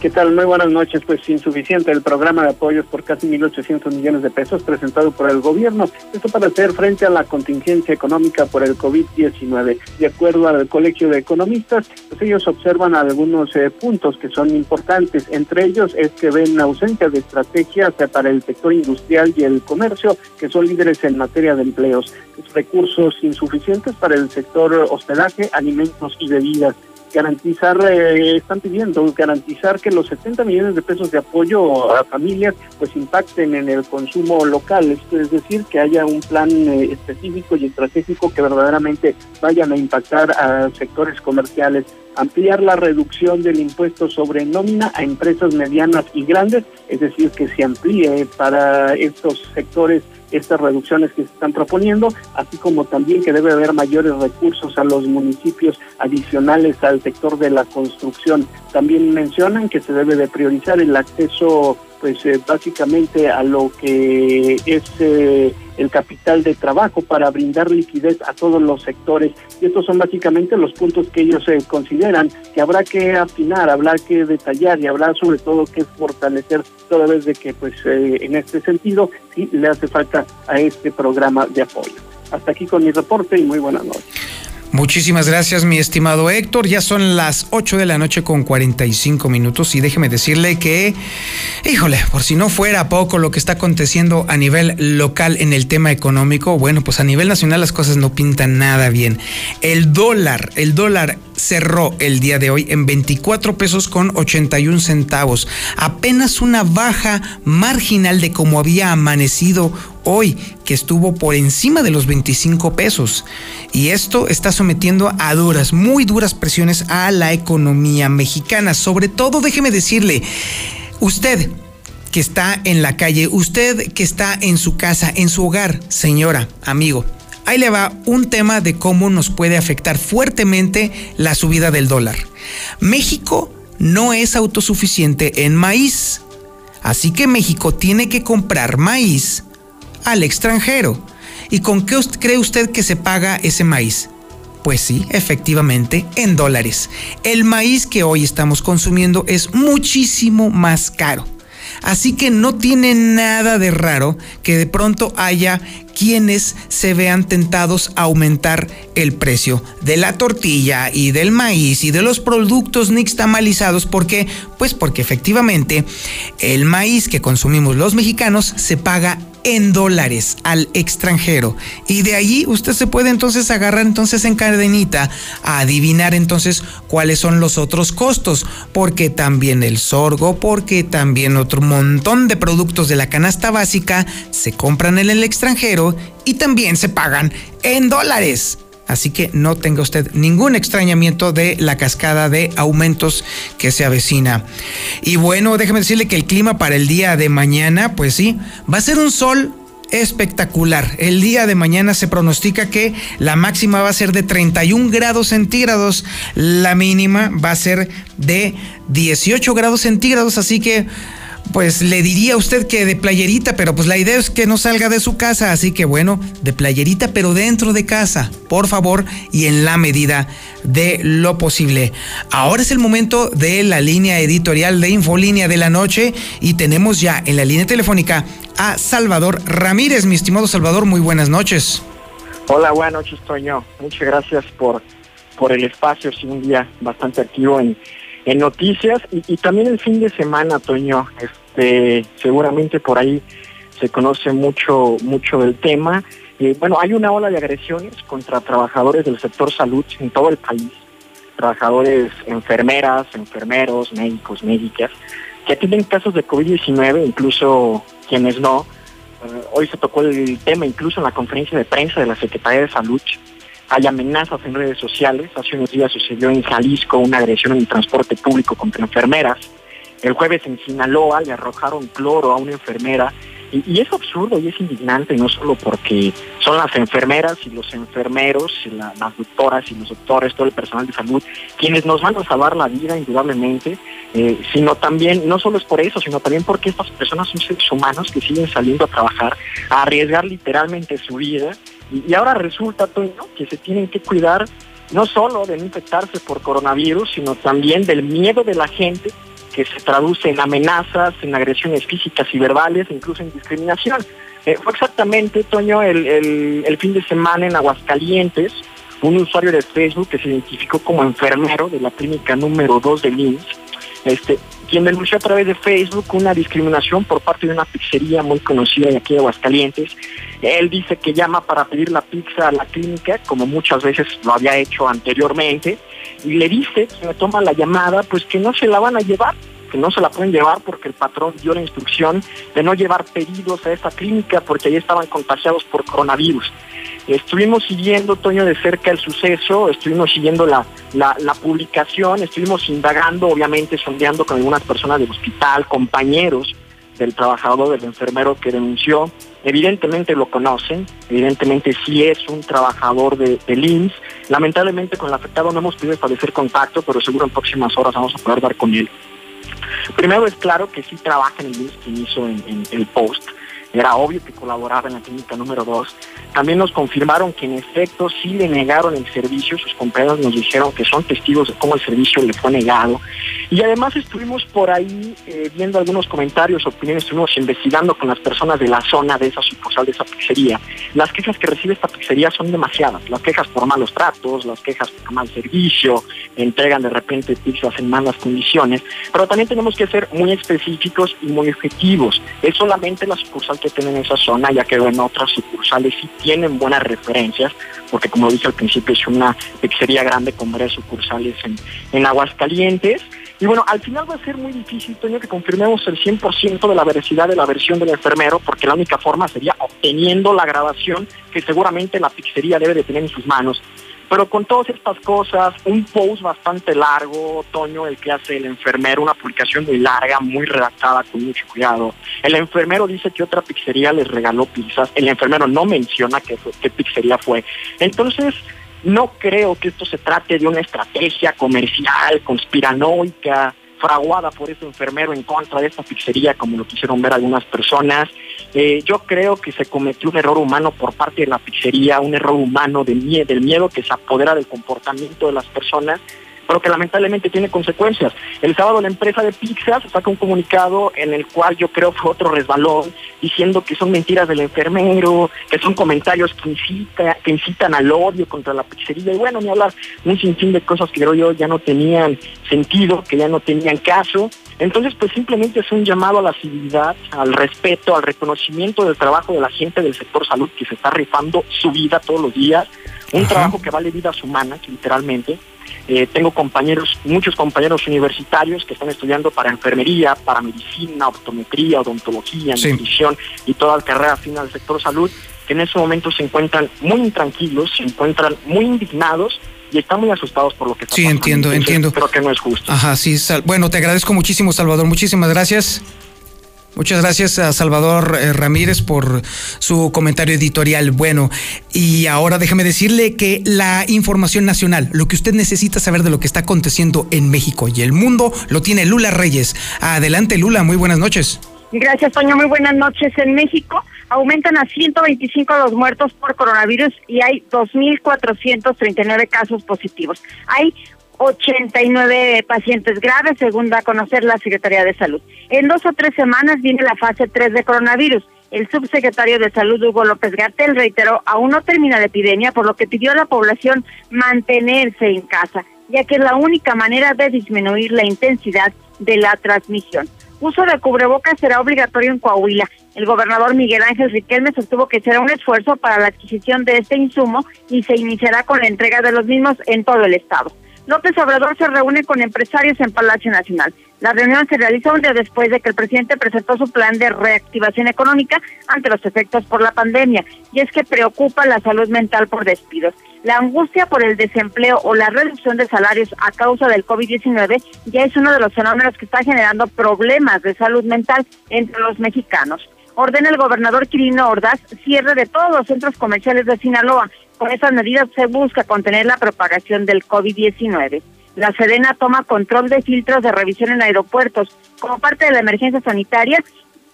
¿Qué tal? Muy buenas noches. Pues insuficiente el programa de apoyos por casi 1.800 millones de pesos presentado por el gobierno. Esto para hacer frente a la contingencia económica por el COVID-19. De acuerdo al Colegio de Economistas, pues ellos observan algunos eh, puntos que son importantes. Entre ellos es que ven ausencia de estrategias para el sector industrial y el comercio, que son líderes en materia de empleos. Recursos insuficientes para el sector hospedaje, alimentos y bebidas garantizar, eh, están pidiendo garantizar que los 70 millones de pesos de apoyo a familias pues impacten en el consumo local, es decir, que haya un plan eh, específico y estratégico que verdaderamente vayan a impactar a sectores comerciales, ampliar la reducción del impuesto sobre nómina a empresas medianas y grandes, es decir, que se amplíe para estos sectores estas reducciones que se están proponiendo, así como también que debe haber mayores recursos a los municipios adicionales al sector de la construcción. También mencionan que se debe de priorizar el acceso pues eh, básicamente a lo que es eh, el capital de trabajo para brindar liquidez a todos los sectores. Y estos son básicamente los puntos que ellos eh, consideran que habrá que afinar, habrá que detallar y hablar sobre todo que fortalecer toda vez de que pues en este sentido sí le hace falta a este programa de apoyo. Hasta aquí con mi reporte y muy buenas noches. Muchísimas gracias, mi estimado Héctor. Ya son las 8 de la noche con 45 minutos y déjeme decirle que, híjole, por si no fuera poco lo que está aconteciendo a nivel local en el tema económico, bueno, pues a nivel nacional las cosas no pintan nada bien. El dólar, el dólar cerró el día de hoy en 24 pesos con 81 centavos. Apenas una baja marginal de como había amanecido hoy, que estuvo por encima de los 25 pesos. Y esto está sometiendo a duras, muy duras presiones a la economía mexicana. Sobre todo, déjeme decirle, usted que está en la calle, usted que está en su casa, en su hogar, señora, amigo, ahí le va un tema de cómo nos puede afectar fuertemente la subida del dólar. México no es autosuficiente en maíz, así que México tiene que comprar maíz al extranjero. ¿Y con qué cree usted que se paga ese maíz? Pues sí, efectivamente, en dólares. El maíz que hoy estamos consumiendo es muchísimo más caro. Así que no tiene nada de raro que de pronto haya quienes se vean tentados a aumentar el precio de la tortilla y del maíz y de los productos nixtamalizados. ¿Por qué? Pues porque efectivamente el maíz que consumimos los mexicanos se paga en dólares al extranjero. Y de allí usted se puede entonces agarrar entonces en cadenita a adivinar entonces cuáles son los otros costos, porque también el sorgo, porque también otro montón de productos de la canasta básica se compran en el extranjero y también se pagan en dólares. Así que no tenga usted ningún extrañamiento de la cascada de aumentos que se avecina. Y bueno, déjeme decirle que el clima para el día de mañana, pues sí, va a ser un sol espectacular. El día de mañana se pronostica que la máxima va a ser de 31 grados centígrados, la mínima va a ser de 18 grados centígrados, así que pues le diría a usted que de playerita, pero pues la idea es que no salga de su casa, así que bueno, de playerita, pero dentro de casa, por favor, y en la medida de lo posible. Ahora es el momento de la línea editorial de Infolínea de la noche y tenemos ya en la línea telefónica a Salvador Ramírez. Mi estimado Salvador, muy buenas noches. Hola, buenas noches, Toño. Muchas gracias por, por el espacio. Es un día bastante activo en en noticias y, también el fin de semana, Toño. Este, seguramente por ahí se conoce mucho, mucho del tema. Eh, bueno, hay una ola de agresiones contra trabajadores del sector salud en todo el país. Trabajadores, enfermeras, enfermeros, médicos, médicas, que tienen casos de COVID-19, incluso quienes no. Eh, hoy se tocó el tema incluso en la conferencia de prensa de la Secretaría de Salud hay amenazas en redes sociales. Hace unos días sucedió en Jalisco una agresión en el transporte público contra enfermeras. El jueves en Sinaloa le arrojaron cloro a una enfermera y, es absurdo y es indignante, no solo porque son las enfermeras y los enfermeros, las doctoras y los doctores, todo el personal de salud, quienes nos van a salvar la vida indudablemente, eh, sino también, no solo es por eso, sino también porque estas personas son seres humanos que siguen saliendo a trabajar, a arriesgar literalmente su vida. Y, ahora resulta, que se tienen que cuidar no solo de no infectarse por coronavirus, sino también del miedo de la gente que se traduce en amenazas, en agresiones físicas y verbales, incluso en discriminación. Eh, fue exactamente, Toño, el, fin de semana en Aguascalientes, un usuario de Facebook que se identificó como enfermero de la clínica número 2 de Linz, este, quien denunció a través de Facebook una discriminación por parte de una pizzería muy conocida de aquí de Aguascalientes. Él dice que llama para pedir la pizza a la clínica, como muchas veces lo había hecho anteriormente, y le dice, que me toma la llamada, pues que no se la van a llevar, que no se la pueden llevar porque el patrón dio la instrucción de no llevar pedidos a esa clínica porque ahí estaban contagiados por coronavirus. Estuvimos siguiendo, Toño, de cerca el suceso, estuvimos siguiendo la, la, publicación, estuvimos indagando, obviamente sondeando con algunas personas del hospital, compañeros del trabajador, del enfermero que denunció. Evidentemente lo conocen, evidentemente sí es un trabajador de, de Lamentablemente con el afectado no hemos podido establecer contacto, pero seguro en próximas horas vamos a poder dar con él. Primero es claro que sí trabaja en el IMSS que hizo el post era obvio que colaboraba en la clínica número 2. También nos confirmaron que en efecto sí le negaron el servicio, sus compañeros nos dijeron que son testigos de cómo el servicio le fue negado. Y además estuvimos por ahí eh, viendo algunos comentarios, opiniones, estuvimos investigando con las personas de la zona de esa sucursal, de esa pizzería. Las quejas que recibe esta pizzería son demasiadas, las quejas por malos tratos, las quejas por mal servicio, entregan de repente pizzas en malas condiciones, pero también tenemos que ser muy específicos y muy objetivos. Es solamente la sucursal que tiene en esa zona, ya que en otras sucursales sí tienen buenas referencias, porque como dije al principio es una pizzería grande con varias sucursales en, en Aguascalientes. Y bueno, al final va a ser muy difícil, Toño, que confirmemos el 100% de la veracidad de la versión del enfermero, porque la única forma sería obteniendo la grabación que seguramente la pizzería debe de tener en sus manos. Pero con todas estas cosas, un post bastante largo, Toño, el que hace el enfermero, una publicación muy larga, muy redactada, con mucho cuidado. El enfermero dice que otra pizzería les regaló pizzas, el enfermero no menciona qué, qué pizzería fue. Entonces, no creo que esto se trate de una estrategia comercial, conspiranoica, fraguada por ese enfermero en contra de esta pizzería, como lo quisieron ver algunas personas. Eh, yo creo que se cometió un error humano por parte de la pizzería, un error humano del miedo que se apodera del comportamiento de las personas pero que lamentablemente tiene consecuencias. El sábado la empresa de pizzas saca un comunicado en el cual yo creo fue otro resbalón, diciendo que son mentiras del enfermero, que son comentarios que, que incitan al odio contra la pizzería, y bueno, ni hablar un sinfín de cosas que creo yo ya no tenían sentido, que ya no tenían caso. Entonces, pues simplemente es un llamado a la civilidad, al respeto, al reconocimiento del trabajo de la gente del sector salud que se está rifando su vida todos los días, un trabajo que vale vidas humanas, literalmente, eh, tengo compañeros, muchos compañeros universitarios que están estudiando para enfermería, para medicina, optometría, odontología, nutrición y toda la carrera final del sector salud, que en ese momento se encuentran muy intranquilos, se encuentran muy indignados y están muy asustados por lo que está sí, pasando. Sí, entiendo, entiendo. Creo que no es justo. Ajá, sí. Bueno, te agradezco muchísimo, Salvador. Muchísimas gracias. Muchas gracias a Salvador eh, Ramírez por su comentario editorial. Bueno, y ahora déjame decirle que la información nacional, lo que usted necesita saber de lo que está aconteciendo en México y el mundo, lo tiene Lula Reyes. Adelante, Lula, muy buenas noches. Gracias, Toño. Muy buenas noches. En México aumentan a 125 los muertos por coronavirus y hay 2.439 casos positivos. Hay 89 pacientes graves, según da a conocer la Secretaría de Salud. En dos o tres semanas viene la fase 3 de coronavirus. El subsecretario de Salud, Hugo López Gartel, reiteró, aún no termina la epidemia, por lo que pidió a la población mantenerse en casa, ya que es la única manera de disminuir la intensidad de la transmisión. Uso de cubrebocas será obligatorio en Coahuila. El gobernador Miguel Ángel Riquelme sostuvo que será un esfuerzo para la adquisición de este insumo y se iniciará con la entrega de los mismos en todo el estado. López Obrador se reúne con empresarios en Palacio Nacional. La reunión se realiza un día después de que el presidente presentó su plan de reactivación económica ante los efectos por la pandemia, y es que preocupa la salud mental por despidos. La angustia por el desempleo o la reducción de salarios a causa del COVID-19 ya es uno de los fenómenos que está generando problemas de salud mental entre los mexicanos. Ordena el gobernador Quirino Ordaz cierre de todos los centros comerciales de Sinaloa con estas medidas se busca contener la propagación del COVID-19. La Sedena toma control de filtros de revisión en aeropuertos. Como parte de la emergencia sanitaria,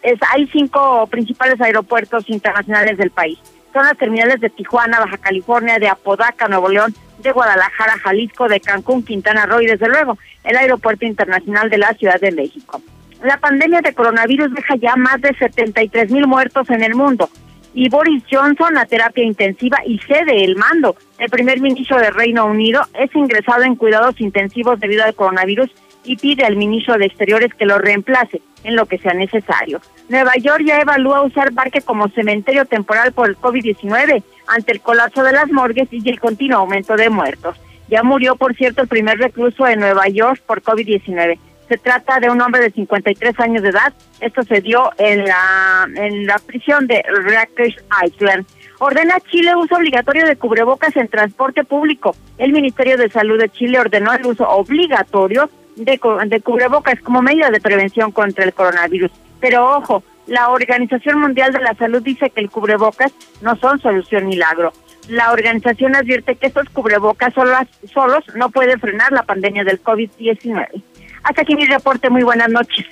es, hay cinco principales aeropuertos internacionales del país. Son las terminales de Tijuana, Baja California, de Apodaca, Nuevo León, de Guadalajara, Jalisco, de Cancún, Quintana Roo y desde luego el Aeropuerto Internacional de la Ciudad de México. La pandemia de coronavirus deja ya más de 73 mil muertos en el mundo y Boris Johnson a terapia intensiva y cede el mando. El primer ministro de Reino Unido es ingresado en cuidados intensivos debido al coronavirus y pide al ministro de Exteriores que lo reemplace en lo que sea necesario. Nueva York ya evalúa usar parque como cementerio temporal por el COVID-19 ante el colapso de las morgues y el continuo aumento de muertos. Ya murió, por cierto, el primer recluso de Nueva York por COVID-19. Se trata de un hombre de 53 años de edad. Esto se dio en la, en la prisión de Rikers Island. Ordena Chile uso obligatorio de cubrebocas en transporte público. El Ministerio de Salud de Chile ordenó el uso obligatorio de, de cubrebocas como medida de prevención contra el coronavirus. Pero ojo, la Organización Mundial de la Salud dice que el cubrebocas no son solución milagro. La organización advierte que estos cubrebocas solos, solos no pueden frenar la pandemia del COVID-19. Hasta aquí mi reporte. Muy buenas noches.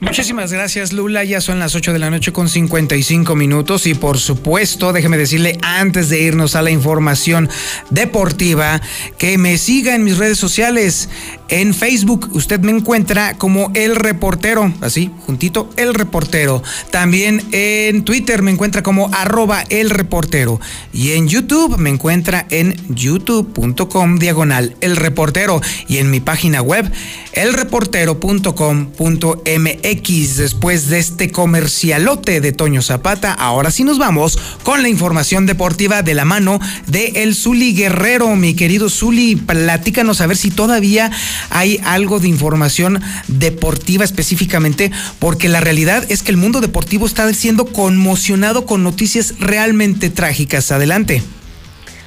Muchísimas gracias Lula, ya son las 8 de la noche con 55 minutos y por supuesto déjeme decirle antes de irnos a la información deportiva que me siga en mis redes sociales. En Facebook usted me encuentra como El Reportero, así, juntito, El Reportero. También en Twitter me encuentra como arroba El Reportero. Y en YouTube me encuentra en youtube.com diagonal El Reportero. Y en mi página web, elreportero.com.mx X. Después de este comercialote de Toño Zapata, ahora sí nos vamos con la información deportiva de la mano de el Zuli Guerrero. Mi querido Zuli, platícanos a ver si todavía hay algo de información deportiva específicamente, porque la realidad es que el mundo deportivo está siendo conmocionado con noticias realmente trágicas. Adelante.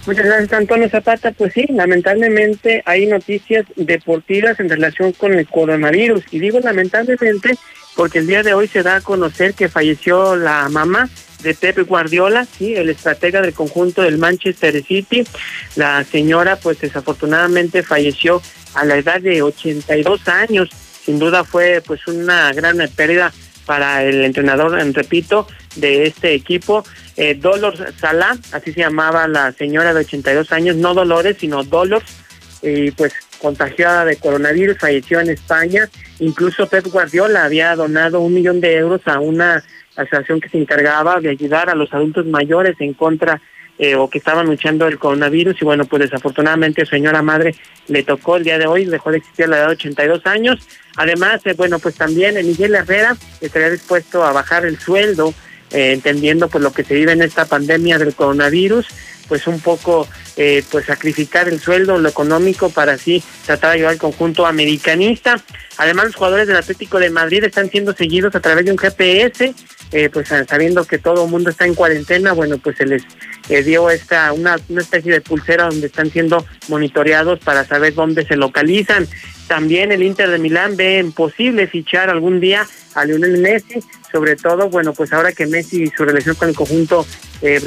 Muchas gracias, Antonio Zapata. Pues sí, lamentablemente hay noticias deportivas en relación con el coronavirus. Y digo lamentablemente porque el día de hoy se da a conocer que falleció la mamá de Pep Guardiola, sí, el estratega del conjunto del Manchester City. La señora, pues desafortunadamente falleció a la edad de 82 años. Sin duda fue pues una gran pérdida para el entrenador, repito, de este equipo. Eh, Salah, así se llamaba la señora de 82 años, no Dolores, sino Dolores, y pues contagiada de coronavirus, falleció en España. Incluso Pep Guardiola había donado un millón de euros a una asociación que se encargaba de ayudar a los adultos mayores en contra eh, o que estaban luchando el coronavirus y bueno, pues desafortunadamente señora madre le tocó el día de hoy, dejó de existir a la edad de 82 años. Además, eh, bueno, pues también Miguel Herrera estaría dispuesto a bajar el sueldo, eh, entendiendo pues lo que se vive en esta pandemia del coronavirus, pues un poco pues sacrificar el sueldo, lo económico para así tratar de ayudar al conjunto americanista. Además, los jugadores del Atlético de Madrid están siendo seguidos a través de un GPS, pues sabiendo que todo el mundo está en cuarentena, bueno, pues se les dio esta una, una especie de pulsera donde están siendo monitoreados para saber dónde se localizan. También el Inter de Milán ve imposible fichar algún día a Lionel Messi, sobre todo, bueno, pues ahora que Messi y su relación con el conjunto eh,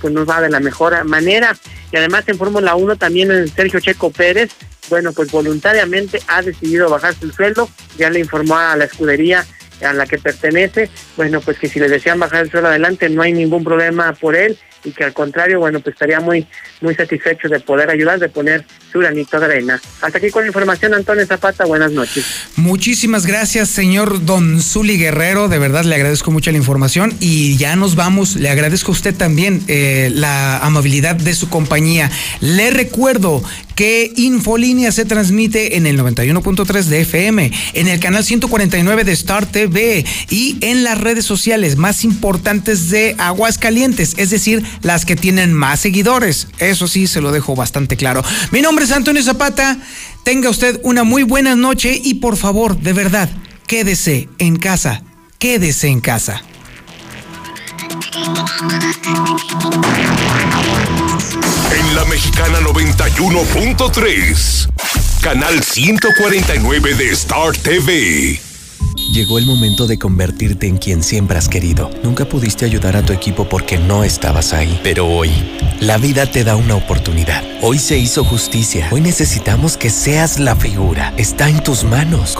pues no va de la mejor manera. Y además en Fórmula 1 también el Sergio Checo Pérez, bueno, pues voluntariamente ha decidido bajarse el sueldo, ya le informó a la escudería a la que pertenece, bueno, pues que si le desean bajar el sueldo adelante no hay ningún problema por él y que al contrario, bueno, pues estaría muy muy satisfecho de poder ayudar, de poner su granito de arena. Hasta aquí con la información, Antonio Zapata, buenas noches. Muchísimas gracias, señor Don Zuli Guerrero, de verdad le agradezco mucho la información y ya nos vamos, le agradezco a usted también eh, la amabilidad de su compañía. Le recuerdo que Infolínea se transmite en el 91.3 de FM, en el canal 149 de Star TV y en las redes sociales más importantes de Aguascalientes, es decir, las que tienen más seguidores. Eso sí, se lo dejo bastante claro. Mi nombre es Antonio Zapata. Tenga usted una muy buena noche y por favor, de verdad, quédese en casa. Quédese en casa. En la mexicana 91.3, canal 149 de Star TV. Llegó el momento de convertirte en quien siempre has querido. Nunca pudiste ayudar a tu equipo porque no estabas ahí. Pero hoy, la vida te da una oportunidad. Hoy se hizo justicia. Hoy necesitamos que seas la figura. Está en tus manos.